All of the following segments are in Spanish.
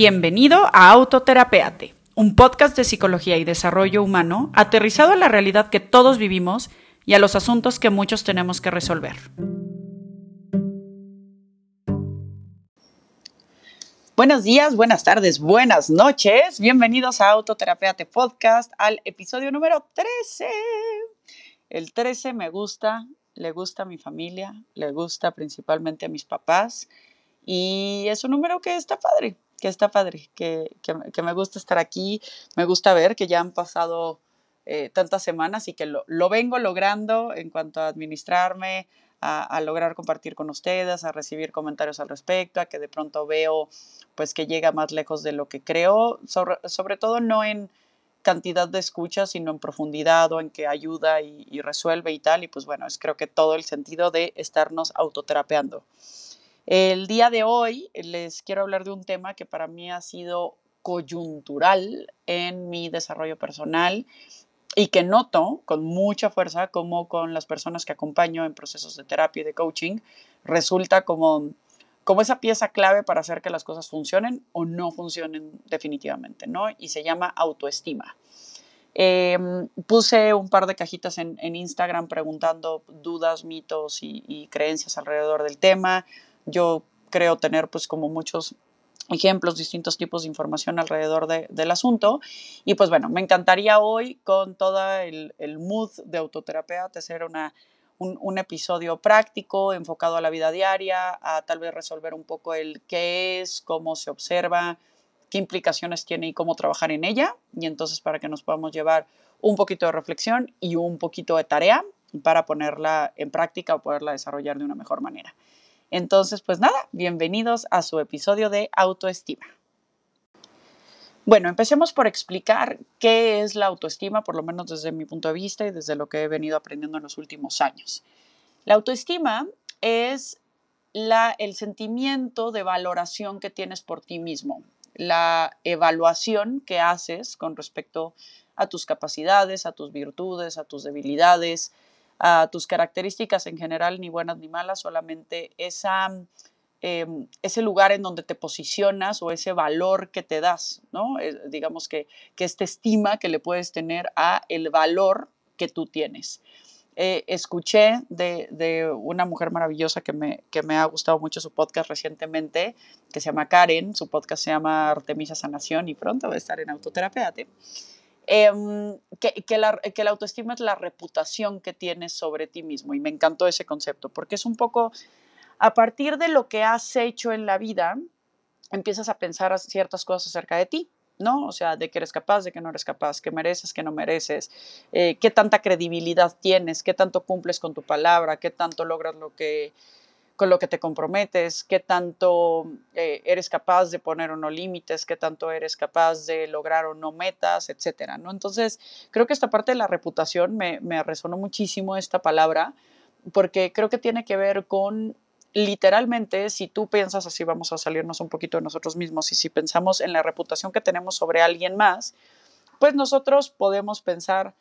Bienvenido a Autoterapeate, un podcast de psicología y desarrollo humano aterrizado a la realidad que todos vivimos y a los asuntos que muchos tenemos que resolver. Buenos días, buenas tardes, buenas noches. Bienvenidos a Autoterapeate Podcast, al episodio número 13. El 13 me gusta, le gusta a mi familia, le gusta principalmente a mis papás y es un número que está padre, que está padre, que, que, me gusta estar aquí, me gusta ver que ya han pasado eh, tantas semanas y que lo, lo, vengo logrando en cuanto a administrarme, a, a, lograr compartir con ustedes, a recibir comentarios al respecto, a que de pronto veo pues que llega más lejos de lo que creo, sobre, sobre todo no en cantidad de escuchas, sino en profundidad o en que ayuda y, y, resuelve y tal. Y pues bueno, es creo que todo el sentido de estarnos autoterapeando. El día de hoy les quiero hablar de un tema que para mí ha sido coyuntural en mi desarrollo personal y que noto con mucha fuerza como con las personas que acompaño en procesos de terapia y de coaching resulta como como esa pieza clave para hacer que las cosas funcionen o no funcionen definitivamente, ¿no? Y se llama autoestima. Eh, puse un par de cajitas en, Instagram preguntando dudas, mitos y, creencias alrededor del tema. Yo creo tener pues como muchos ejemplos, distintos tipos de información alrededor de, del asunto. Y pues bueno, me encantaría hoy con todo el, el mood de autoterapia hacer una un, un, episodio práctico enfocado a la vida diaria, a tal vez resolver un poco el qué es, cómo se observa, qué implicaciones tiene y cómo trabajar en ella. Y entonces para que nos podamos llevar un poquito de reflexión y un poquito de tarea para ponerla en práctica o poderla desarrollar de una mejor manera. Entonces, pues nada, bienvenidos a su episodio de autoestima. Bueno, empecemos por explicar qué es la autoestima, por lo menos desde mi punto de vista y desde lo que he venido aprendiendo en los últimos años. La autoestima es la, el sentimiento de valoración que tienes por ti mismo, la evaluación que haces con respecto a tus capacidades, a tus virtudes, a tus debilidades, a tus características en general, ni buenas ni malas, solamente esa eh, ese lugar en donde te posicionas o ese valor que te das, ¿no? Eh, digamos que, que esta estima que le puedes tener a el valor que tú tienes. Eh, escuché de, de, una mujer maravillosa que me, que me ha gustado mucho su podcast recientemente, que se llama Karen, su podcast se llama Artemisa Sanación y pronto va a estar en Autoterapia. Eh, que, que, la, que la autoestima es la reputación que tienes sobre ti mismo y me encantó ese concepto porque es un poco a partir de lo que has hecho en la vida, empiezas a pensar ciertas cosas acerca de ti, ¿no? O sea, de que eres capaz, de que no eres capaz, que mereces, que no mereces, eh, qué tanta credibilidad tienes, qué tanto cumples con tu palabra, qué tanto logras lo que con lo que te comprometes, qué tanto eh, eres capaz de poner o no límites, qué tanto eres capaz de lograr o no metas, etcétera, ¿no? Entonces, creo que esta parte de la reputación me, resonó muchísimo esta palabra, porque creo que tiene que ver con literalmente, si tú piensas así, vamos a salirnos un poquito de nosotros mismos, y si pensamos en la reputación que tenemos sobre alguien más, pues nosotros podemos pensar,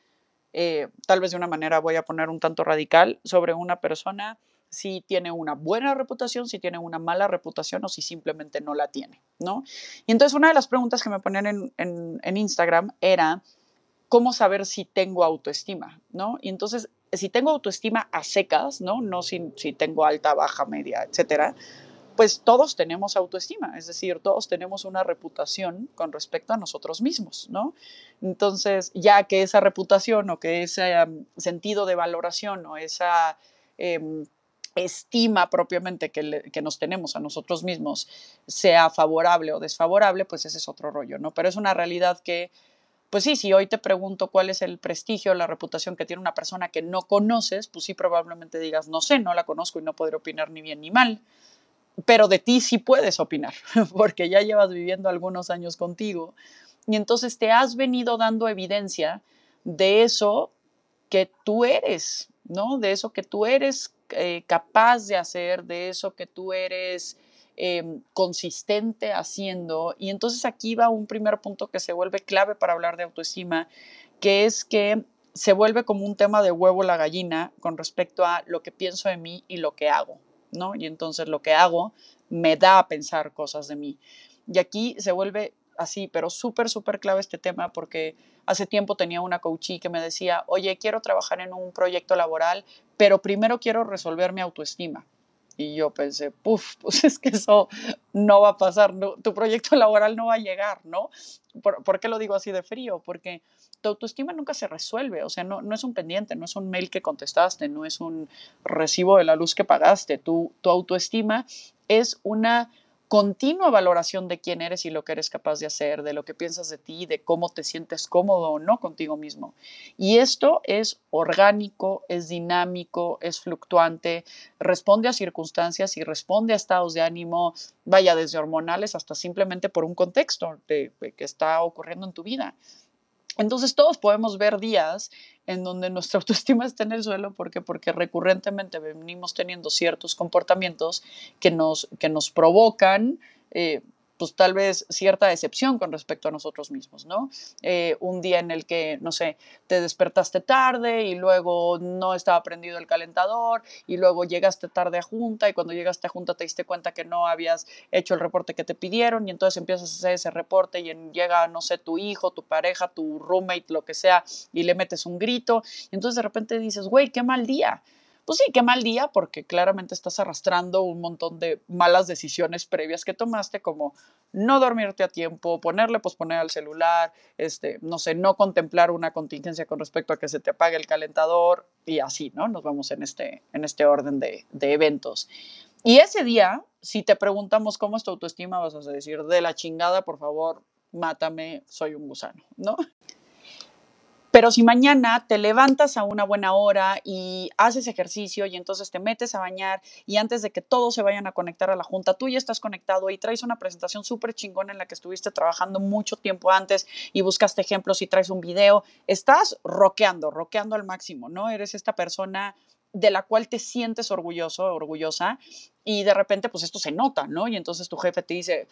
eh, tal vez de una manera voy a poner un tanto radical, sobre una persona si tiene una buena reputación, si tiene una mala reputación o si simplemente no la tiene, ¿no? Y entonces una de las preguntas que me ponían en, en, Instagram era, ¿cómo saber si tengo autoestima? ¿no? Y entonces si tengo autoestima a secas, ¿no? No si, si tengo alta, baja, media, etcétera, pues todos tenemos autoestima, es decir, todos tenemos una reputación con respecto a nosotros mismos, ¿no? Entonces, ya que esa reputación o que ese um, sentido de valoración o esa eh, estima propiamente que, que, nos tenemos a nosotros mismos sea favorable o desfavorable, pues ese es otro rollo, ¿no? Pero es una realidad que pues sí, si hoy te pregunto cuál es el prestigio, la reputación que tiene una persona que no conoces, pues sí, probablemente digas, no sé, no la conozco y no podré opinar ni bien ni mal, pero de ti sí puedes opinar, porque ya llevas viviendo algunos años contigo y entonces te has venido dando evidencia de eso que tú eres, ¿no? De eso que tú eres eh, capaz de hacer, de eso que tú eres eh, consistente haciendo. Y entonces aquí va un primer punto que se vuelve clave para hablar de autoestima, que es que se vuelve como un tema de huevo la gallina con respecto a lo que pienso de mí y lo que hago, ¿no? Y entonces lo que hago me da a pensar cosas de mí. Y aquí se vuelve así, pero súper, súper clave este tema porque hace tiempo tenía una coachee que me decía, oye, quiero trabajar en un proyecto laboral, pero primero quiero resolver mi autoestima. Y yo pensé, puff, pues es que eso no va a pasar, tu proyecto laboral no va a llegar, ¿no? ¿Por, qué lo digo así de frío? Porque tu autoestima nunca se resuelve, o sea, no, no es un pendiente, no es un mail que contestaste, no es un recibo de la luz que pagaste, tu, tu autoestima es una continua valoración de quién eres y lo que eres capaz de hacer, de lo que piensas de ti, de cómo te sientes cómodo o no contigo mismo. Y esto es orgánico, es dinámico, es fluctuante, responde a circunstancias y responde a estados de ánimo, vaya desde hormonales hasta simplemente por un contexto que está ocurriendo en tu vida. Entonces todos podemos ver días en donde nuestra autoestima está en el suelo porque porque recurrentemente venimos teniendo ciertos comportamientos que nos que nos provocan eh, pues tal vez cierta decepción con respecto a nosotros mismos, ¿no? Eh, un día en el que, no sé, te despertaste tarde y luego no estaba prendido el calentador y luego llegaste tarde a junta y cuando llegaste a junta te diste cuenta que no habías hecho el reporte que te pidieron y entonces empiezas a hacer ese reporte y llega, no sé, tu hijo, tu pareja, tu roommate, lo que sea, y le metes un grito y entonces de repente dices, güey, qué mal día pues sí, qué mal día, porque claramente estás arrastrando un montón de malas decisiones previas que tomaste, como no dormirte a tiempo, ponerle posponer al celular, este, no sé, no contemplar una contingencia con respecto a que se te apague el calentador y así, ¿no? Nos vamos en este, en este orden de, de eventos. Y ese día, si te preguntamos cómo es tu autoestima, vas a decir, de la chingada, por favor, mátame, soy un gusano, ¿no? Pero si mañana te levantas a una buena hora y haces ejercicio y entonces te metes a bañar y antes de que todos se vayan a conectar a la junta, tú ya estás conectado y traes una presentación súper chingona en la que estuviste trabajando mucho tiempo antes y buscaste ejemplos y traes un video, estás roqueando, roqueando al máximo, ¿no? Eres esta persona de la cual te sientes orgulloso, orgullosa, y de repente, pues esto se nota, ¿no? Y entonces tu jefe te dice,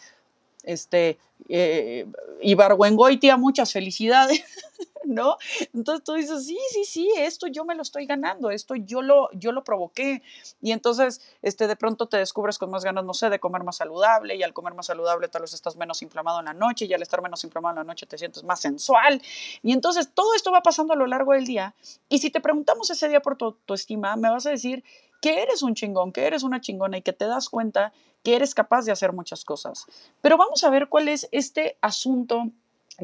este, eh, Ibargüengoitia, muchas felicidades, ¿no? Entonces tú dices, sí, sí, sí, esto yo me lo estoy ganando, esto yo lo, yo lo provoqué. Y entonces, este, de pronto te descubres con más ganas, no sé, de comer más saludable y al comer más saludable tal vez estás menos inflamado en la noche y al estar menos inflamado en la noche te sientes más sensual. Y entonces todo esto va pasando a lo largo del día. Y si te preguntamos ese día por tu, tu estima, me vas a decir que eres un chingón, que eres una chingona y que te das cuenta que eres capaz de hacer muchas cosas. Pero vamos a ver cuál es este asunto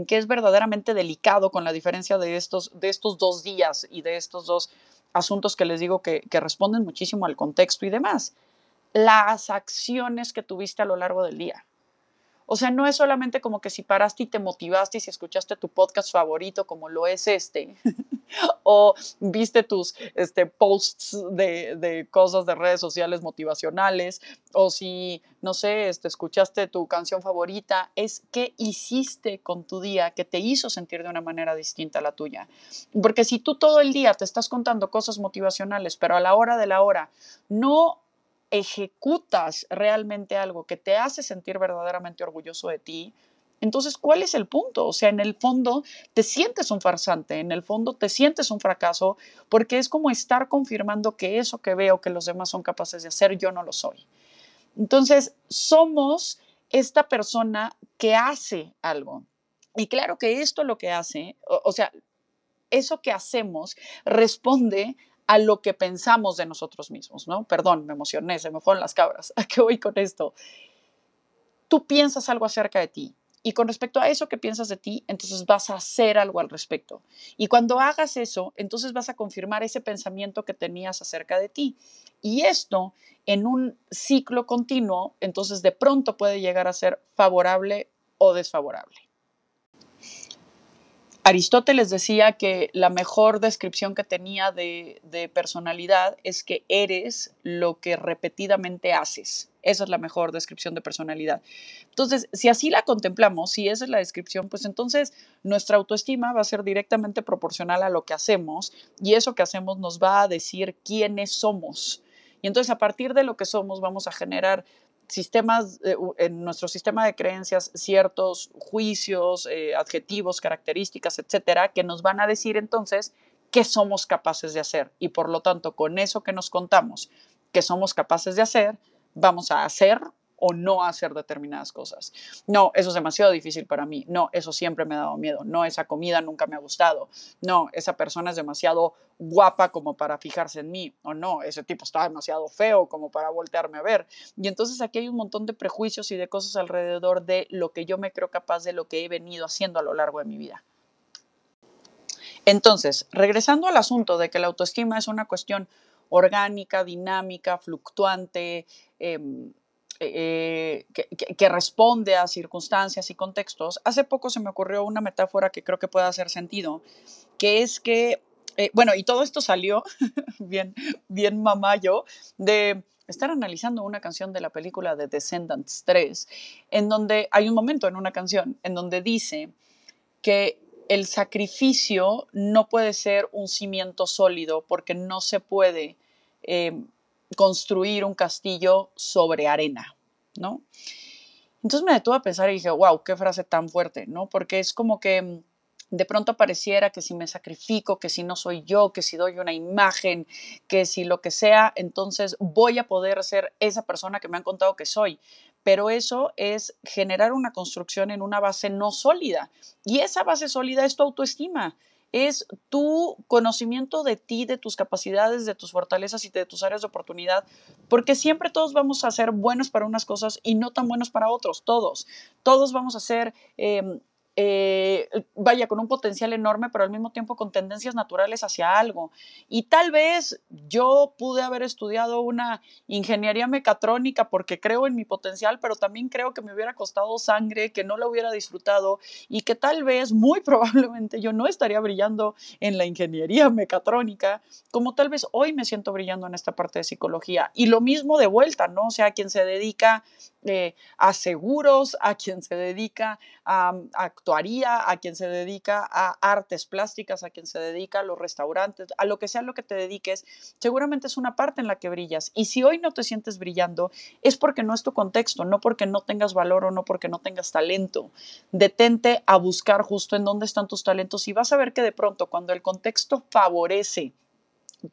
que es verdaderamente delicado con la diferencia de estos, de estos dos días y de estos dos asuntos que les digo que, que responden muchísimo al contexto y demás. Las acciones que tuviste a lo largo del día. O sea, no es solamente como que si paraste y te motivaste y si escuchaste tu podcast favorito como lo es este, o viste tus este, posts de, de, cosas de redes sociales motivacionales, o si, no sé, este, escuchaste tu canción favorita, es qué hiciste con tu día que te hizo sentir de una manera distinta a la tuya. Porque si tú todo el día te estás contando cosas motivacionales, pero a la hora de la hora no ejecutas realmente algo que te hace sentir verdaderamente orgulloso de ti, entonces, ¿cuál es el punto? O sea, en el fondo te sientes un farsante, en el fondo te sientes un fracaso, porque es como estar confirmando que eso que veo que los demás son capaces de hacer, yo no lo soy. Entonces, somos esta persona que hace algo. Y claro que esto lo que hace, o, o sea, eso que hacemos responde a lo que pensamos de nosotros mismos, ¿no? Perdón, me emocioné, se me fueron las cabras. ¿A qué voy con esto? Tú piensas algo acerca de ti y con respecto a eso que piensas de ti, entonces vas a hacer algo al respecto. Y cuando hagas eso, entonces vas a confirmar ese pensamiento que tenías acerca de ti. Y esto en un ciclo continuo, entonces de pronto puede llegar a ser favorable o desfavorable. Aristóteles decía que la mejor descripción que tenía de, personalidad es que eres lo que repetidamente haces. Esa es la mejor descripción de personalidad. Entonces, si así la contemplamos, si esa es la descripción, pues entonces nuestra autoestima va a ser directamente proporcional a lo que hacemos y eso que hacemos nos va a decir quiénes somos. Y entonces a partir de lo que somos vamos a generar sistemas, en nuestro sistema de creencias, ciertos juicios, eh, adjetivos, características, etcétera, que nos van a decir entonces qué somos capaces de hacer. Y por lo tanto, con eso que nos contamos que somos capaces de hacer, vamos a hacer o no hacer determinadas cosas. No, eso es demasiado difícil para mí. No, eso siempre me ha dado miedo. No, esa comida nunca me ha gustado. No, esa persona es demasiado guapa como para fijarse en mí. O no, ese tipo está demasiado feo como para voltearme a ver. Y entonces aquí hay un montón de prejuicios y de cosas alrededor de lo que yo me creo capaz de lo que he venido haciendo a lo largo de mi vida. Entonces, regresando al asunto de que la autoestima es una cuestión orgánica, dinámica, fluctuante, em, eh, que, responde a circunstancias y contextos, hace poco se me ocurrió una metáfora que creo que puede hacer sentido, que es que, eh, bueno, y todo esto salió bien, bien mamayo, de estar analizando una canción de la película de Descendants 3, en donde hay un momento en una canción en donde dice que el sacrificio no puede ser un cimiento sólido porque no se puede em, construir un castillo sobre arena, ¿no? Entonces me detuve a pensar y dije, wow, qué frase tan fuerte, ¿no? Porque es como que em, de pronto pareciera que si me sacrifico, que si no soy yo, que si doy una imagen, que si lo que sea, entonces voy a poder ser esa persona que me han contado que soy pero eso es generar una construcción en una base no sólida. Y esa base sólida es tu autoestima, es tu conocimiento de ti, de tus capacidades, de tus fortalezas y de tus áreas de oportunidad, porque siempre todos vamos a ser buenos para unas cosas y no tan buenos para otros, todos. Todos vamos a ser em, eh, vaya, con un potencial enorme, pero al mismo tiempo con tendencias naturales hacia algo. Y tal vez yo pude haber estudiado una ingeniería mecatrónica porque creo en mi potencial, pero también creo que me hubiera costado sangre, que no lo hubiera disfrutado y que tal vez, muy probablemente, yo no estaría brillando en la ingeniería mecatrónica, como tal vez hoy me siento brillando en esta parte de psicología. Y lo mismo de vuelta, ¿no? O sea, quien se dedica eh, a seguros, a quien se dedica a, actuaría, a quien se dedica a artes plásticas, a quien se dedica a los restaurantes, a lo que sea lo que te dediques, seguramente es una parte en la que brillas. Y si hoy no te sientes brillando, es porque no es tu contexto, no porque no tengas valor o no porque no tengas talento. Detente a buscar justo en dónde están tus talentos y vas a ver que de pronto cuando el contexto favorece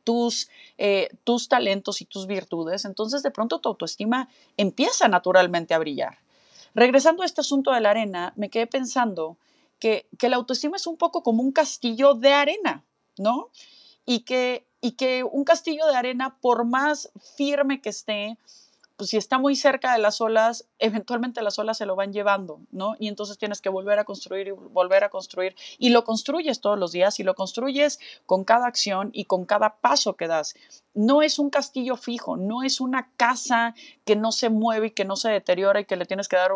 tus, eh, tus talentos y tus virtudes, entonces de pronto tu autoestima empieza naturalmente a brillar. Regresando a este asunto de la arena, me quedé pensando que, que la autoestima es un poco como un castillo de arena, ¿no? Y que, y que un castillo de arena, por más firme que esté, pues si está muy cerca de las olas, eventualmente las olas se lo van llevando, ¿no? Y entonces tienes que volver a construir y volver a construir. Y lo construyes todos los días y lo construyes con cada acción y con cada paso que das. No es un castillo fijo, no es una casa que no se mueve y que no se deteriora y que le tienes que dar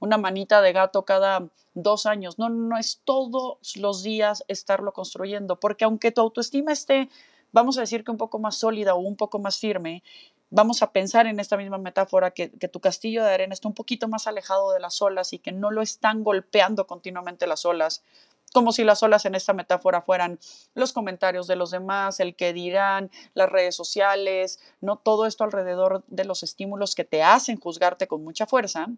una manita de gato cada dos años. No, no es todos los días estarlo construyendo, porque aunque tu autoestima esté, vamos a decir que un poco más sólida o un poco más firme, vamos a pensar en esta misma metáfora que, tu castillo de arena está un poquito más alejado de las olas y que no lo están golpeando continuamente las olas, como si las olas en esta metáfora fueran los comentarios de los demás, el que dirán, las redes sociales, no todo esto alrededor de los estímulos que te hacen juzgarte con mucha fuerza.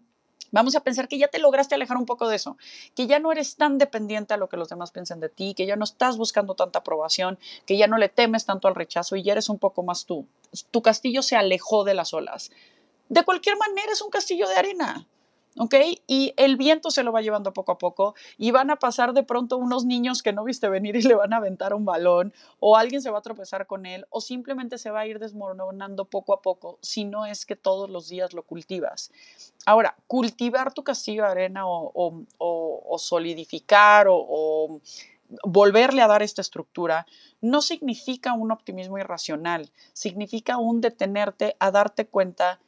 Vamos a pensar que ya te lograste alejar un poco de eso, que ya no eres tan dependiente a lo que los demás piensen de ti, que ya no estás buscando tanta aprobación, que ya no le temes tanto al rechazo y ya eres un poco más tú. Tu castillo se alejó de las olas. De cualquier manera es un castillo de arena. ¿Ok? Y el viento se lo va llevando poco a poco y van a pasar de pronto unos niños que no viste venir y le van a aventar un balón o alguien se va a tropezar con él o simplemente se va a ir desmoronando poco a poco si no es que todos los días lo cultivas. Ahora, cultivar tu castillo de arena o, solidificar o volverle a dar esta estructura no significa un optimismo irracional, significa un detenerte a darte cuenta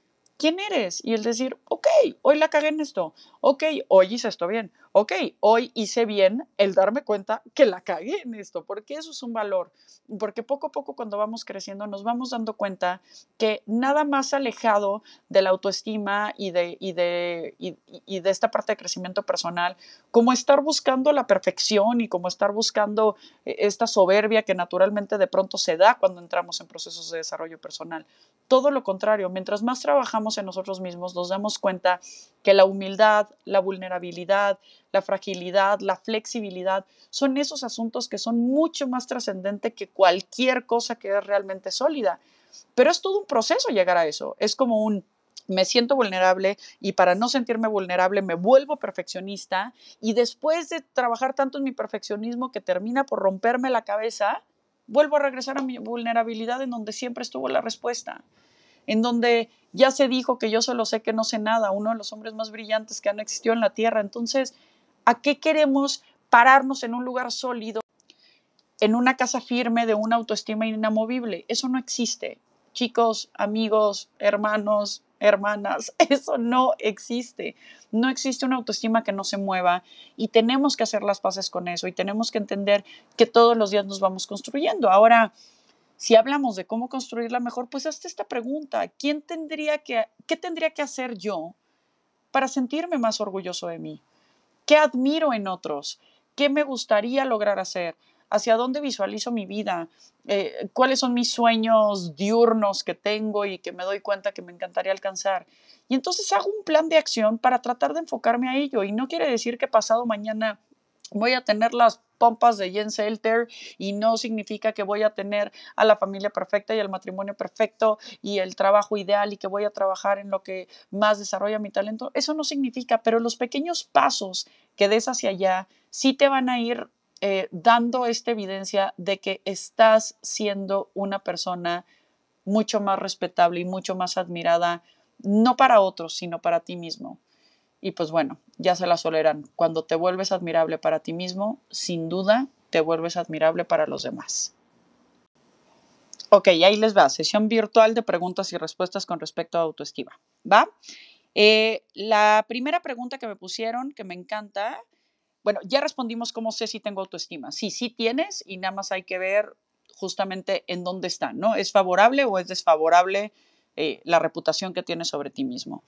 quién eres y el decir, ok, hoy la cagué en esto, ok, hoy hice esto bien, ok, hoy hice bien el darme cuenta que la cagué en esto, porque eso es un valor, porque poco a poco cuando vamos creciendo nos vamos dando cuenta que nada más alejado de la autoestima y de, y de, y, de esta parte de crecimiento personal, como estar buscando la perfección y como estar buscando eh, esta soberbia que naturalmente de pronto se da cuando entramos en procesos de desarrollo personal. Todo lo contrario, mientras más trabajamos en nosotros mismos, nos damos cuenta que la humildad, la vulnerabilidad, la fragilidad, la flexibilidad, son esos asuntos que son mucho más trascendentes que cualquier cosa que es realmente sólida. Pero es todo un proceso llegar a eso. Es como un, me siento vulnerable y para no sentirme vulnerable me vuelvo perfeccionista y después de trabajar tanto en mi perfeccionismo que termina por romperme la cabeza, vuelvo a regresar a mi vulnerabilidad en donde siempre estuvo la respuesta, en donde ya se dijo que yo solo sé que no sé nada, uno de los hombres más brillantes que han existido en la Tierra. Entonces, ¿a qué queremos pararnos en un lugar sólido, en una casa firme de una autoestima inamovible? Eso no existe. Chicos, amigos, hermanos, hermanas, eso no existe. No existe una autoestima que no se mueva y tenemos que hacer las paces con eso y tenemos que entender que todos los días nos vamos construyendo. Ahora, si hablamos de cómo construirla mejor, pues hazte esta pregunta. ¿Quién tendría que, qué tendría que hacer yo para sentirme más orgulloso de mí? ¿Qué admiro en otros? ¿Qué me gustaría lograr hacer? hacia dónde visualizo mi vida, eh, cuáles son mis sueños diurnos que tengo y que me doy cuenta que me encantaría alcanzar. Y entonces hago un plan de acción para tratar de enfocarme a ello. Y no quiere decir que pasado mañana voy a tener las pompas de Jens Elter y no significa que voy a tener a la familia perfecta y el matrimonio perfecto y el trabajo ideal y que voy a trabajar en lo que más desarrolla mi talento. Eso no significa, pero los pequeños pasos que des hacia allá sí te van a ir eh, dando esta evidencia de que estás siendo una persona mucho más respetable y mucho más admirada, no para otros, sino para ti mismo. Y pues bueno, ya se la solerán. Cuando te vuelves admirable para ti mismo, sin duda te vuelves admirable para los demás. Ok, ahí les va, sesión virtual de preguntas y respuestas con respecto a autoestima. ¿Va? Eh, la primera pregunta que me pusieron, que me encanta, bueno, ya respondimos cómo sé si tengo autoestima. Sí, sí tienes y nada más hay que ver justamente en dónde está, ¿no? ¿Es favorable o es desfavorable eh, la reputación que tienes sobre ti mismo?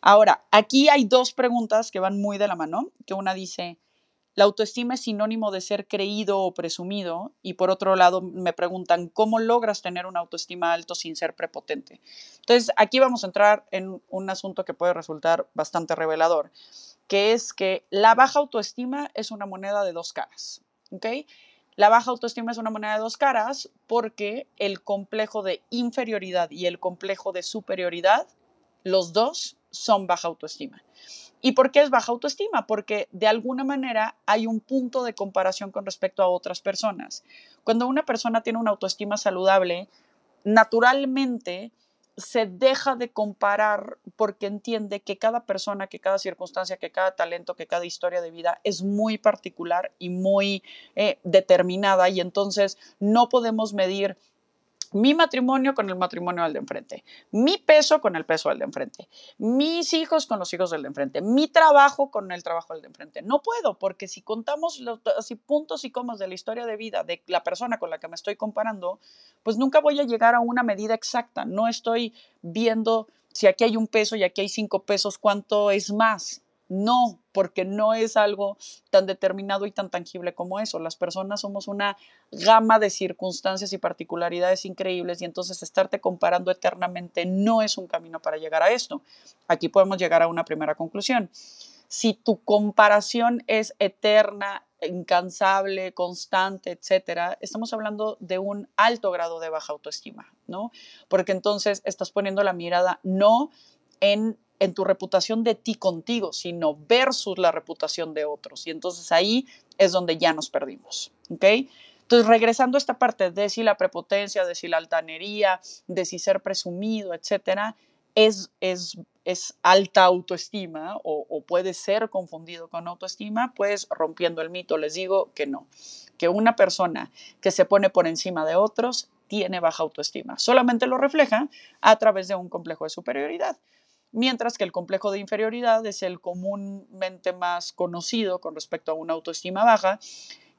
Ahora, aquí hay dos preguntas que van muy de la mano, que una dice, ¿la autoestima es sinónimo de ser creído o presumido? Y por otro lado, me preguntan, ¿cómo logras tener una autoestima alto sin ser prepotente? Entonces, aquí vamos a entrar en un asunto que puede resultar bastante revelador que es que la baja autoestima es una moneda de dos caras. ¿ok? La baja autoestima es una moneda de dos caras porque el complejo de inferioridad y el complejo de superioridad, los dos son baja autoestima. ¿Y por qué es baja autoestima? Porque de alguna manera hay un punto de comparación con respecto a otras personas. Cuando una persona tiene una autoestima saludable, naturalmente se deja de comparar porque entiende que cada persona, que cada circunstancia, que cada talento, que cada historia de vida es muy particular y muy eh, determinada y entonces no podemos medir mi matrimonio con el matrimonio del de enfrente, mi peso con el peso del de enfrente, mis hijos con los hijos del de enfrente, mi trabajo con el trabajo del de enfrente. No puedo, porque si contamos los puntos y comas de la historia de vida de la persona con la que me estoy comparando, pues nunca voy a llegar a una medida exacta. No estoy viendo si aquí hay un peso y aquí hay cinco pesos, cuánto es más. No, porque no es algo tan determinado y tan tangible como eso. Las personas somos una gama de circunstancias y particularidades increíbles y entonces estarte comparando eternamente no es un camino para llegar a esto. Aquí podemos llegar a una primera conclusión. Si tu comparación es eterna, incansable, constante, etcétera, estamos hablando de un alto grado de baja autoestima, ¿no? Porque entonces estás poniendo la mirada no en en tu reputación de ti contigo, sino versus la reputación de otros. Y entonces ahí es donde ya nos perdimos. ¿Ok? Entonces, regresando a esta parte de si la prepotencia, de si la altanería, de si ser presumido, etcétera, es, es, es alta autoestima o, o, puede ser confundido con autoestima, pues rompiendo el mito, les digo que no. Que una persona que se pone por encima de otros tiene baja autoestima. Solamente lo refleja a través de un complejo de superioridad mientras que el complejo de inferioridad es el comúnmente más conocido con respecto a una autoestima baja,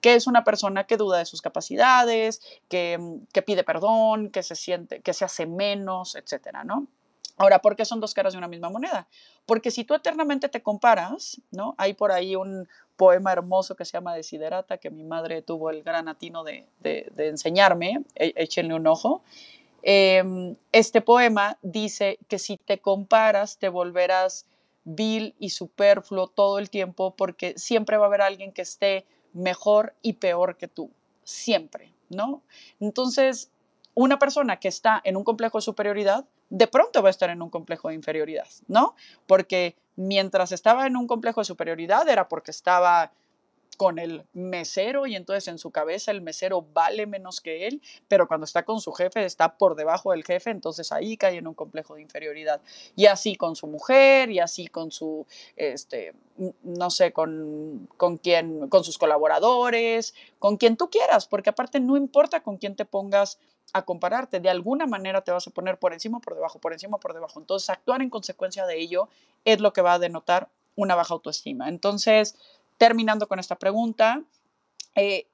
que es una persona que duda de sus capacidades, que, pide perdón, que se siente, que se hace menos, etcétera, ¿no? Ahora, ¿por qué son dos caras de una misma moneda? Porque si tú eternamente te comparas, ¿no? Hay por ahí un poema hermoso que se llama Desiderata, que mi madre tuvo el gran atino de, de, de enseñarme, e, échenle un ojo, Em, este poema dice que si te comparas te volverás vil y superfluo todo el tiempo porque siempre va a haber alguien que esté mejor y peor que tú, siempre, ¿no? Entonces, una persona que está en un complejo de superioridad de pronto va a estar en un complejo de inferioridad, ¿no? Porque mientras estaba en un complejo de superioridad era porque estaba con el mesero y entonces en su cabeza el mesero vale menos que él, pero cuando está con su jefe está por debajo del jefe, entonces ahí cae en un complejo de inferioridad. Y así con su mujer y así con su, este, no sé, con, con quién, con sus colaboradores, con quien tú quieras, porque aparte no importa con quién te pongas a compararte, de alguna manera te vas a poner por encima, por debajo, por encima, por debajo. Entonces actuar en consecuencia de ello es lo que va a denotar una baja autoestima. Entonces, terminando con esta pregunta, eh,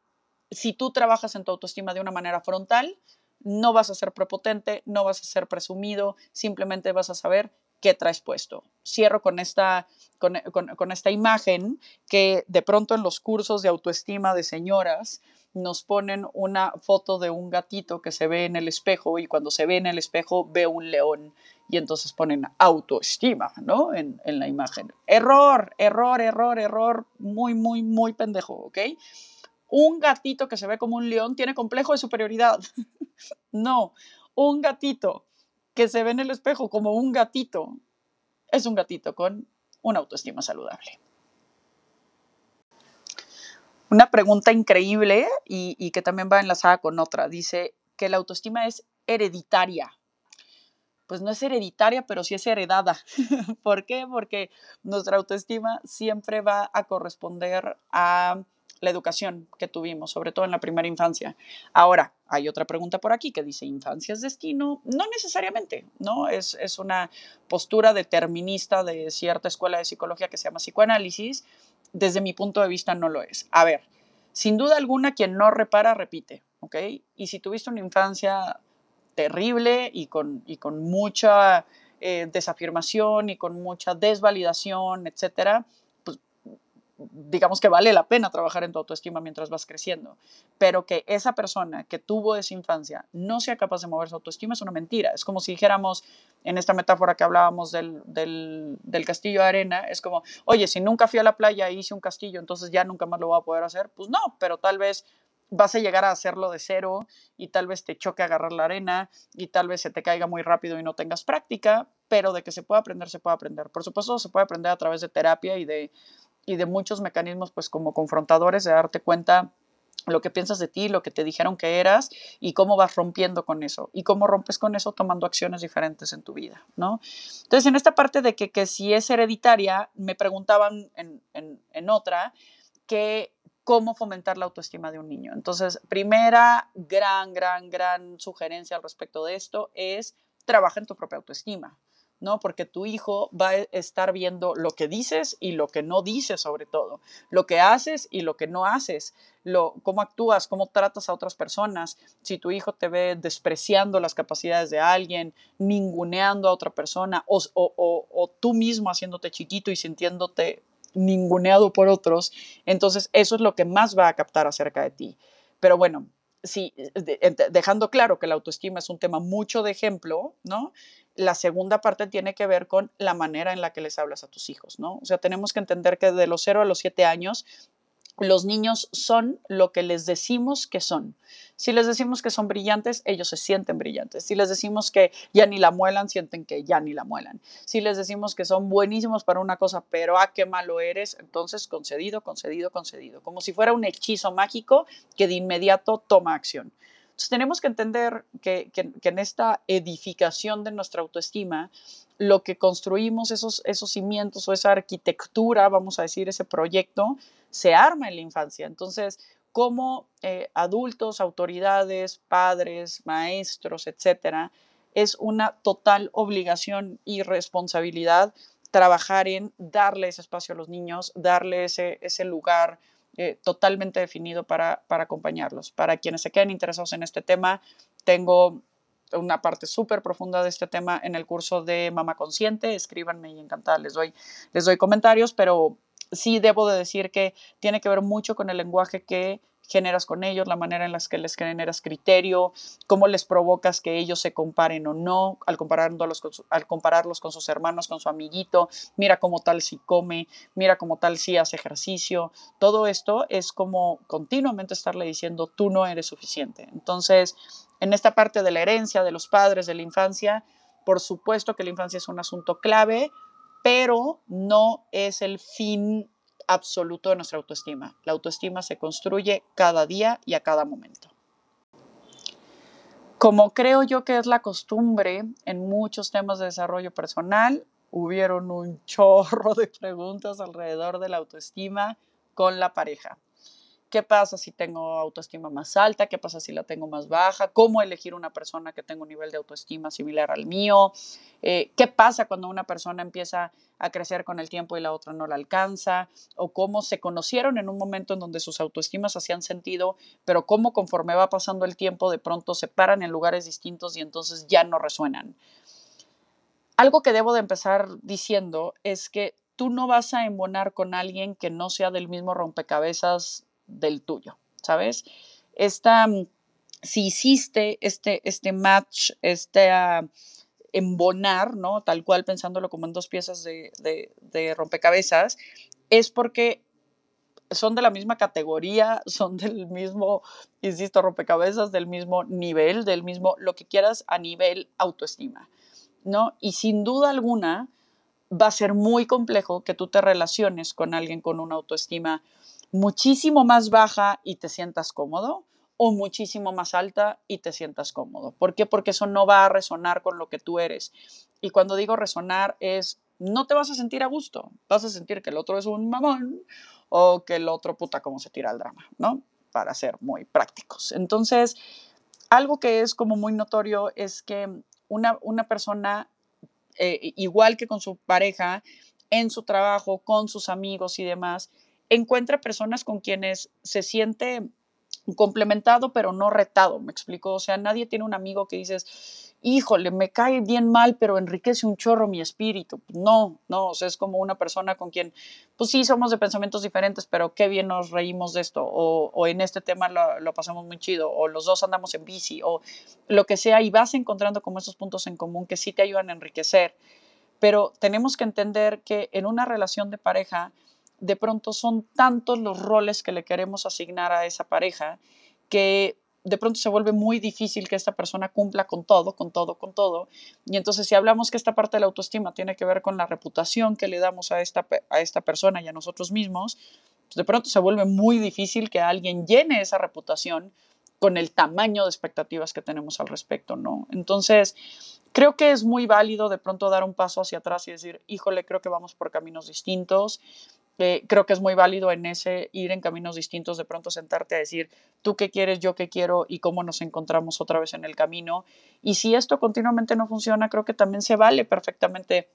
si tú trabajas en tu autoestima de una manera frontal, no vas a ser prepotente, no vas a ser presumido, simplemente vas a saber qué traes puesto. Cierro con esta, con, con esta imagen que de pronto en los cursos de autoestima de señoras nos ponen una foto de un gatito que se ve en el espejo y cuando se ve en el espejo ve un león y entonces ponen autoestima, ¿no? En, la imagen. Error, error, error, error, muy, muy, muy pendejo, ¿ok? Un gatito que se ve como un león tiene complejo de superioridad. no, un gatito que se ve en el espejo como un gatito es un gatito con una autoestima saludable. Una pregunta increíble y, que también va enlazada con otra. Dice que la autoestima es hereditaria pues no es hereditaria, pero sí es heredada. ¿Por qué? Porque nuestra autoestima siempre va a corresponder a la educación que tuvimos, sobre todo en la primera infancia. Ahora, hay otra pregunta por aquí que dice, ¿infancia es destino? No necesariamente, ¿no? Es, es una postura determinista de cierta escuela de psicología que se llama psicoanálisis. Desde mi punto de vista no lo es. A ver, sin duda alguna, quien no repara, repite, ¿ok? Y si tuviste una infancia terrible y con, y con mucha eh, desafirmación y con mucha desvalidación, etcétera, digamos que vale la pena trabajar en tu autoestima mientras vas creciendo. Pero que esa persona que tuvo esa infancia no sea capaz de mover su autoestima es una mentira. Es como si dijéramos, en esta metáfora que hablábamos del, del, castillo de arena, es como, oye, si nunca fui a la playa e hice un castillo, entonces ya nunca más lo voy a poder hacer. Pues no, pero tal vez vas a llegar a hacerlo de cero y tal vez te choque agarrar la arena y tal vez se te caiga muy rápido y no tengas práctica, pero de que se puede aprender, se puede aprender. Por supuesto, se puede aprender a través de terapia y de, y de muchos mecanismos, pues como confrontadores, de darte cuenta lo que piensas de ti, lo que te dijeron que eras y cómo vas rompiendo con eso y cómo rompes con eso tomando acciones diferentes en tu vida, ¿no? Entonces, en esta parte de que, que si es hereditaria, me preguntaban en, en, en otra que cómo fomentar la autoestima de un niño. Entonces, primera gran, gran, gran sugerencia al respecto de esto es trabaja en tu propia autoestima, ¿no? Porque tu hijo va a estar viendo lo que dices y lo que no dices sobre todo, lo que haces y lo que no haces, lo, cómo actúas, cómo tratas a otras personas. Si tu hijo te ve despreciando las capacidades de alguien, ninguneando a otra persona o, o, o tú mismo haciéndote chiquito y sintiéndote ninguneado por otros, entonces eso es lo que más va a captar acerca de ti. Pero bueno, sí, dejando claro que la autoestima es un tema mucho de ejemplo, ¿no? La segunda parte tiene que ver con la manera en la que les hablas a tus hijos, ¿no? O sea, tenemos que entender que de los 0 a los 7 años los niños son lo que les decimos que son. Si les decimos que son brillantes, ellos se sienten brillantes. Si les decimos que ya ni la muelan, sienten que ya ni la muelan. Si les decimos que son buenísimos para una cosa, pero ah, qué malo eres, entonces concedido, concedido, concedido. Como si fuera un hechizo mágico que de inmediato toma acción. Entonces tenemos que entender que, que, en esta edificación de nuestra autoestima, lo que construimos, esos, esos cimientos o esa arquitectura, vamos a decir, ese proyecto, se arma en la infancia. Entonces, como eh, adultos, autoridades, padres, maestros, etcétera, es una total obligación y responsabilidad trabajar en darle ese espacio a los niños, darle ese, ese lugar eh, totalmente definido para, para acompañarlos. Para quienes se queden interesados en este tema, tengo una parte súper profunda de este tema en el curso de Mama Consciente. Escríbanme y encantada les doy, les doy comentarios, pero sí debo de decir que tiene que ver mucho con el lenguaje que generas con ellos, la manera en la que les generas criterio, cómo les provocas que ellos se comparen o no, al, compararlos con al compararlos con sus hermanos, con su amiguito, mira cómo tal si come, mira cómo tal si hace ejercicio, todo esto es como continuamente estarle diciendo tú no eres suficiente. Entonces, en esta parte de la herencia de los padres, de la infancia, Por supuesto que la infancia es un asunto clave, pero no es el fin absoluto de nuestra autoestima. La autoestima se construye cada día y a cada momento. Como creo yo que es la costumbre en muchos temas de desarrollo personal, hubieron un chorro de preguntas alrededor de la autoestima con la pareja. ¿Qué pasa si tengo autoestima más alta? ¿Qué pasa si la tengo más baja? ¿Cómo elegir una persona que tenga un nivel de autoestima similar al mío? Eh, ¿Qué pasa cuando una persona empieza a crecer con el tiempo y la otra no la alcanza? ¿O cómo se conocieron en un momento en donde sus autoestimas hacían sentido, pero cómo conforme va pasando el tiempo de pronto se paran en lugares distintos y entonces ya no resuenan? Algo que debo de empezar diciendo es que tú no vas a embonar con alguien que no sea del mismo rompecabezas del tuyo, ¿sabes? Esta, mm, si hiciste este, este match, este uh, embonar, ¿no? Tal cual pensándolo como en dos piezas de, de rompecabezas, es porque son de la misma categoría, son del mismo, insisto, rompecabezas, del mismo nivel, del mismo, lo que quieras a nivel autoestima, ¿no? Y sin duda alguna va a ser muy complejo que tú te relaciones con alguien con una autoestima muchísimo más baja y te sientas cómodo o muchísimo más alta y te sientas cómodo. ¿Por qué? Porque eso no va a resonar con lo que tú eres. Y cuando digo resonar es, no te vas a sentir a gusto, vas a sentir que el otro es un mamón o que el otro puta cómo se tira el drama, ¿no? Para ser muy prácticos. Entonces, algo que es como muy notorio es que una, una persona, eh, igual que con su pareja, en su trabajo, con sus amigos y demás, encuentra personas con quienes se siente complementado pero no retado, me explico, o sea, nadie tiene un amigo que dices, híjole, me cae bien mal, pero enriquece un chorro mi espíritu. No, no, o sea, es como una persona con quien, pues sí, somos de pensamientos diferentes, pero qué bien nos reímos de esto, o, en este tema lo, lo, pasamos muy chido, o los dos andamos en bici, o lo que sea, y vas encontrando como esos puntos en común que sí te ayudan a enriquecer. Pero tenemos que entender que en una relación de pareja, de pronto son tantos los roles que le queremos asignar a esa pareja que de pronto se vuelve muy difícil que esta persona cumpla con todo, con todo, con todo. Y entonces si hablamos que esta parte de la autoestima tiene que ver con la reputación que le damos a esta, a esta persona y a nosotros mismos, pues de pronto se vuelve muy difícil que alguien llene esa reputación con el tamaño de expectativas que tenemos al respecto, ¿no? Entonces, creo que es muy válido de pronto dar un paso hacia atrás y decir, híjole, creo que vamos por caminos distintos creo que es muy válido en ese ir en caminos distintos, de pronto sentarte a decir, tú qué quieres, yo qué quiero y cómo nos encontramos otra vez en el camino. Y si esto continuamente no funciona, creo que también se vale perfectamente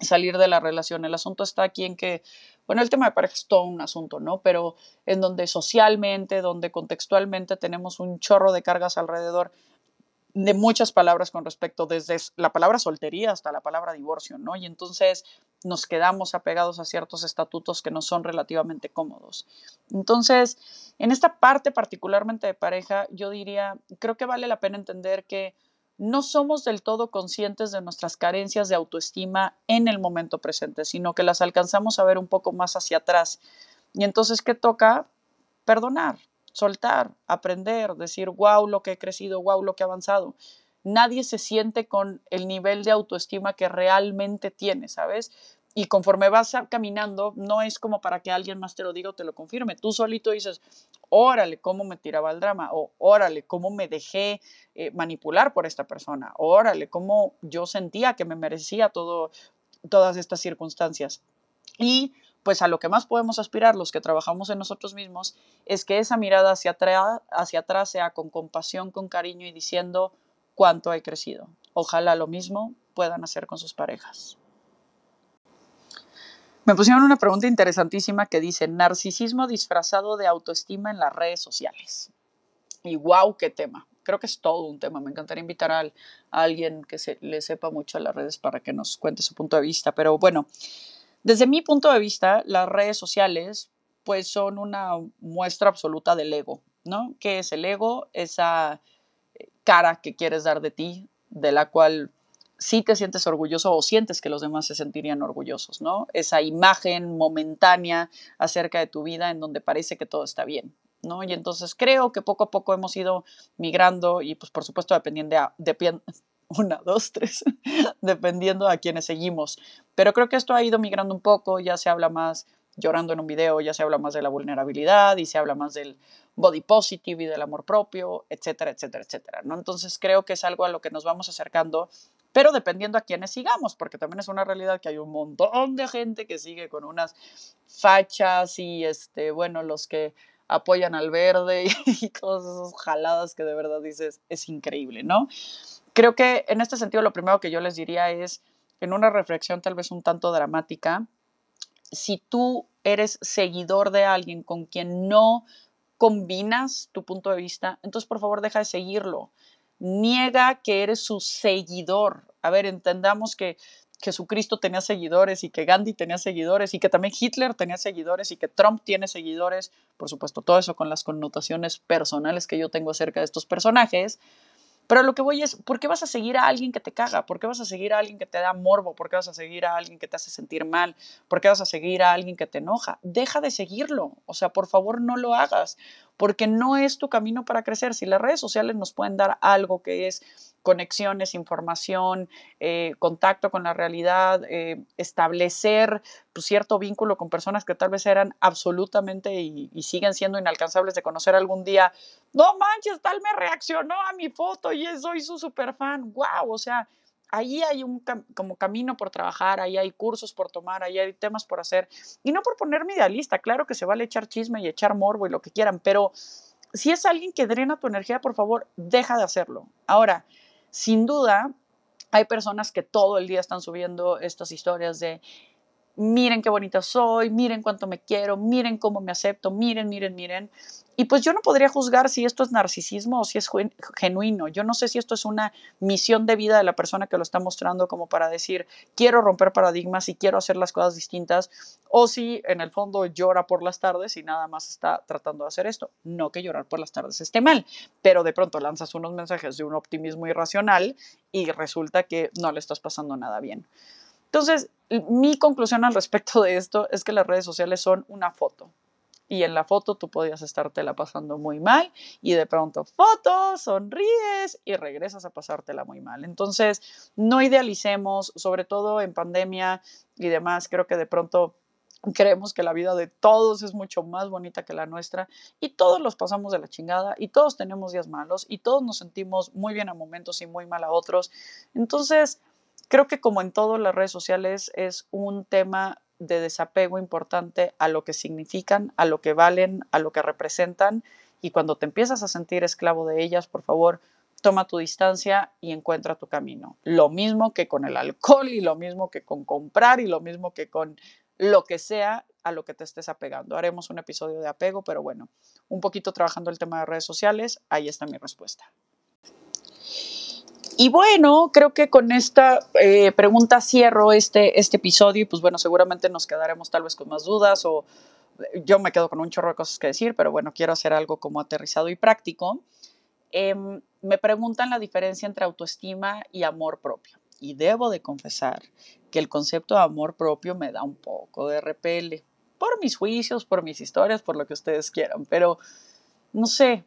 salir de la relación. El asunto está aquí en que, bueno, el tema de pareja es todo un asunto, ¿no? Pero en donde socialmente, donde contextualmente tenemos un chorro de cargas alrededor, de muchas palabras con respecto, desde la palabra soltería hasta la palabra divorcio, ¿no? Y entonces nos quedamos apegados a ciertos estatutos que no son relativamente cómodos. Entonces, en esta parte particularmente de pareja, yo diría, creo que vale la pena entender que no somos del todo conscientes de nuestras carencias de autoestima en el momento presente, sino que las alcanzamos a ver un poco más hacia atrás. Y entonces, ¿qué toca? Perdonar, soltar, aprender, decir, wow, lo que he crecido, wow, lo que he avanzado. Nadie se siente con el nivel de autoestima que realmente tiene, ¿sabes? Y conforme vas caminando, no es como para que alguien más te lo diga o te lo confirme. Tú solito dices, órale, cómo me tiraba el drama, o órale, cómo me dejé eh, manipular por esta persona, órale, cómo yo sentía que me merecía todo, todas estas circunstancias. Y pues a lo que más podemos aspirar los que trabajamos en nosotros mismos es que esa mirada hacia atrás, hacia atrás sea con compasión, con cariño y diciendo cuánto he crecido. Ojalá lo mismo puedan hacer con sus parejas. Me pusieron una pregunta interesantísima que dice, narcisismo disfrazado de autoestima en las redes sociales. Y wow, qué tema. Creo que es todo un tema. Me encantaría invitar a, alguien que se, le sepa mucho a las redes para que nos cuente su punto de vista. Pero bueno, desde mi punto de vista, las redes sociales pues son una muestra absoluta del ego, ¿no? ¿Qué es el ego? Esa eh, cara que quieres dar de ti, de la cual sí te sientes orgulloso o sientes que los demás se sentirían orgullosos, ¿no? Esa imagen momentánea acerca de tu vida en donde parece que todo está bien, ¿no? Y entonces creo que poco a poco hemos ido migrando y pues por supuesto dependiendo de, una, dos, tres, dependiendo a quienes seguimos. Pero creo que esto ha ido migrando un poco, ya se habla más llorando en un video, ya se habla más de la vulnerabilidad y se habla más del body positive y del amor propio, etcétera, etcétera, etcétera, ¿no? Entonces creo que es algo a lo que nos vamos acercando, pero dependiendo a quienes sigamos, porque también es una realidad que hay un montón de gente que sigue con unas fachas y, este, bueno, los que apoyan al verde y todas esas jaladas que de verdad dices, es increíble, ¿no? Creo que en este sentido lo primero que yo les diría es, en una reflexión tal vez un tanto dramática, si tú eres seguidor de alguien con quien no combinas tu punto de vista, entonces por favor deja de seguirlo. Niega que eres su seguidor. A ver, entendamos que Jesucristo tenía seguidores y que Gandhi tenía seguidores y que también Hitler tenía seguidores y que Trump tiene seguidores. Por supuesto, todo eso con las connotaciones personales que yo tengo acerca de estos personajes. Pero lo que voy es, ¿por qué vas a seguir a alguien que te caga? ¿Por qué vas a seguir a alguien que te da morbo? ¿Por qué vas a seguir a alguien que te hace sentir mal? ¿Por qué vas a seguir a alguien que te enoja? Deja de seguirlo. O sea, por favor, no lo hagas, porque no es tu camino para crecer. Si las redes sociales nos pueden dar algo que es conexiones, información, eh, contacto con la realidad, eh, establecer pues, cierto vínculo con personas que tal vez eran absolutamente y, siguen siendo inalcanzables de conocer algún día. No manches, tal me reaccionó a mi foto y soy su super fan. ¡Wow! O sea, ahí hay un como camino por trabajar, ahí hay cursos por tomar, ahí hay temas por hacer. Y no por ponerme idealista, claro que se vale echar chisme y echar morbo y lo que quieran, pero si es alguien que drena tu energía, por favor, deja de hacerlo. Ahora, sin duda, hay personas que todo el día están subiendo estas historias de miren qué bonita soy, miren cuánto me quiero, miren cómo me acepto, miren, miren, miren. Y pues yo no podría juzgar si esto es narcisismo o si es genuino. Yo no sé si esto es una misión de vida de la persona que lo está mostrando como para decir, quiero romper paradigmas y quiero hacer las cosas distintas, o si en el fondo llora por las tardes y nada más está tratando de hacer esto. No que llorar por las tardes esté mal, pero de pronto lanzas unos mensajes de un optimismo irracional y resulta que no le estás pasando nada bien. Entonces, mi conclusión al respecto de esto es que las redes sociales son una foto. Y en la foto tú podías estártela pasando muy mal y de pronto fotos, sonríes y regresas a pasártela muy mal. Entonces, no idealicemos, sobre todo en pandemia y demás, creo que de pronto creemos que la vida de todos es mucho más bonita que la nuestra y todos los pasamos de la chingada y todos tenemos días malos y todos nos sentimos muy bien a momentos y muy mal a otros. Entonces, creo que como en todas las redes sociales es un tema de desapego importante a lo que significan, a lo que valen, a lo que representan y cuando te empiezas a sentir esclavo de ellas, por favor, toma tu distancia y encuentra tu camino. Lo mismo que con el alcohol y lo mismo que con comprar y lo mismo que con lo que sea a lo que te estés apegando. Haremos un episodio de apego, pero bueno, un poquito trabajando el tema de redes sociales, ahí está mi respuesta. Y bueno, creo que con esta eh, pregunta cierro este, este episodio y pues bueno, seguramente nos quedaremos tal vez con más dudas o eh, yo me quedo con un chorro de cosas que decir, pero bueno, quiero hacer algo como aterrizado y práctico. Em, me preguntan la diferencia entre autoestima y amor propio. Y debo de confesar que el concepto de amor propio me da un poco de repele. Por mis juicios, por mis historias, por lo que ustedes quieran. Pero no sé,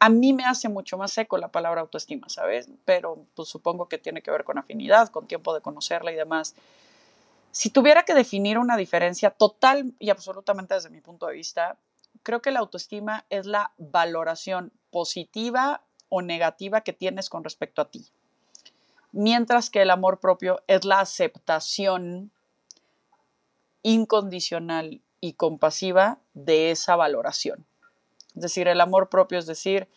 a mí me hace mucho más seco la palabra autoestima, ¿sabes? Pero pues supongo que tiene que ver con afinidad, con tiempo de conocerla y demás. Si tuviera que definir una diferencia total y absolutamente desde mi punto de vista, creo que la autoestima es la valoración positiva o negativa que tienes con respecto a ti. Mientras que el amor propio es la aceptación incondicional y compasiva de esa valoración. Es decir, el amor propio es decir,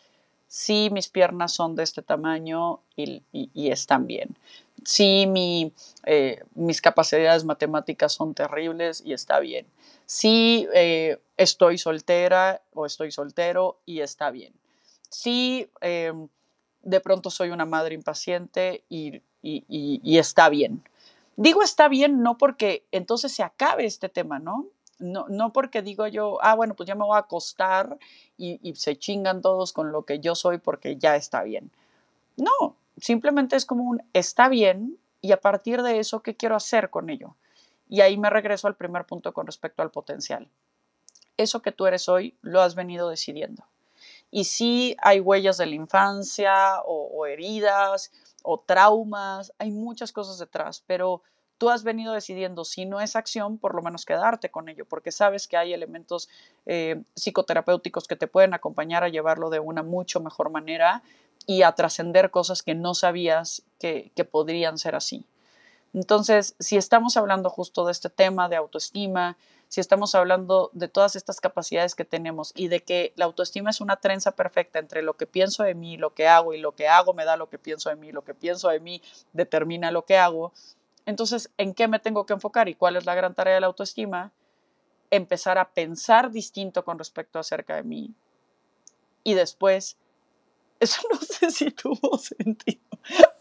sí, mis piernas son de este tamaño y, están bien. Sí, mi, eh, mis capacidades matemáticas son terribles y está bien. Sí, eh, estoy soltera o estoy soltero y está bien. Sí, em, de pronto soy una madre impaciente y, y está bien. Digo está bien no porque entonces se acabe este tema, ¿no? No, porque digo yo, ah, bueno, pues ya me voy a acostar y, se chingan todos con lo que yo soy porque ya está bien. No, simplemente es como un está bien y a partir de eso, ¿qué quiero hacer con ello? Y ahí me regreso al primer punto con respecto al potencial. Eso que tú eres hoy lo has venido decidiendo. Y sí hay huellas de la infancia o, o heridas o traumas, hay muchas cosas detrás, pero tú has venido decidiendo, si no es acción, por lo menos quedarte con ello, porque sabes que hay elementos eh, psicoterapéuticos que te pueden acompañar a llevarlo de una mucho mejor manera y a trascender cosas que no sabías que, que podrían ser así. Entonces, si estamos hablando justo de este tema de autoestima, si estamos hablando de todas estas capacidades que tenemos y de que la autoestima es una trenza perfecta entre lo que pienso de mí, lo que hago y lo que hago me da lo que pienso de mí, lo que pienso de mí determina lo que hago, entonces, ¿en qué me tengo que enfocar y cuál es la gran tarea de la autoestima? Empezar a pensar distinto con respecto acerca de mí y después, eso no sé si tuvo sentido,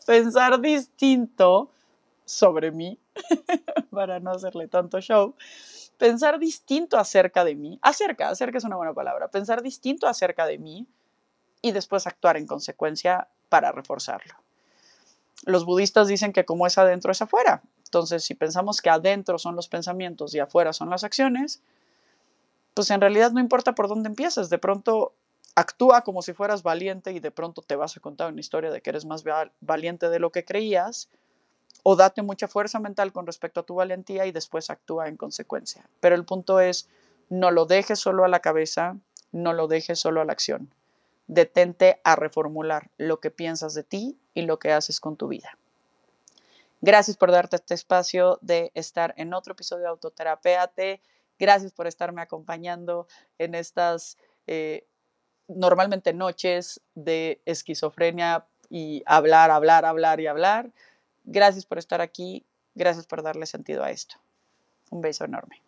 pensar distinto sobre mí, para no hacerle tanto show, pensar distinto acerca de mí, acerca, acerca es una buena palabra, pensar distinto acerca de mí y después actuar en consecuencia para reforzarlo. Los budistas dicen que como es adentro es afuera. Entonces, si pensamos que adentro son los pensamientos y afuera son las acciones, pues en realidad no importa por dónde empieces, de pronto actúa como si fueras valiente y de pronto te vas a contar una historia de que eres más valiente de lo que creías, o date mucha fuerza mental con respecto a tu valentía y después actúa en consecuencia. Pero el punto es, no lo dejes solo a la cabeza, no lo dejes solo a la acción. Detente a reformular lo que piensas de ti y lo que haces con tu vida. Gracias por darte este espacio de estar en otro episodio de Autoterapéate. Gracias por estarme acompañando en estas eh, normalmente noches de esquizofrenia y hablar, hablar, hablar y hablar. Gracias por estar aquí. Gracias por darle sentido a esto. Un beso enorme.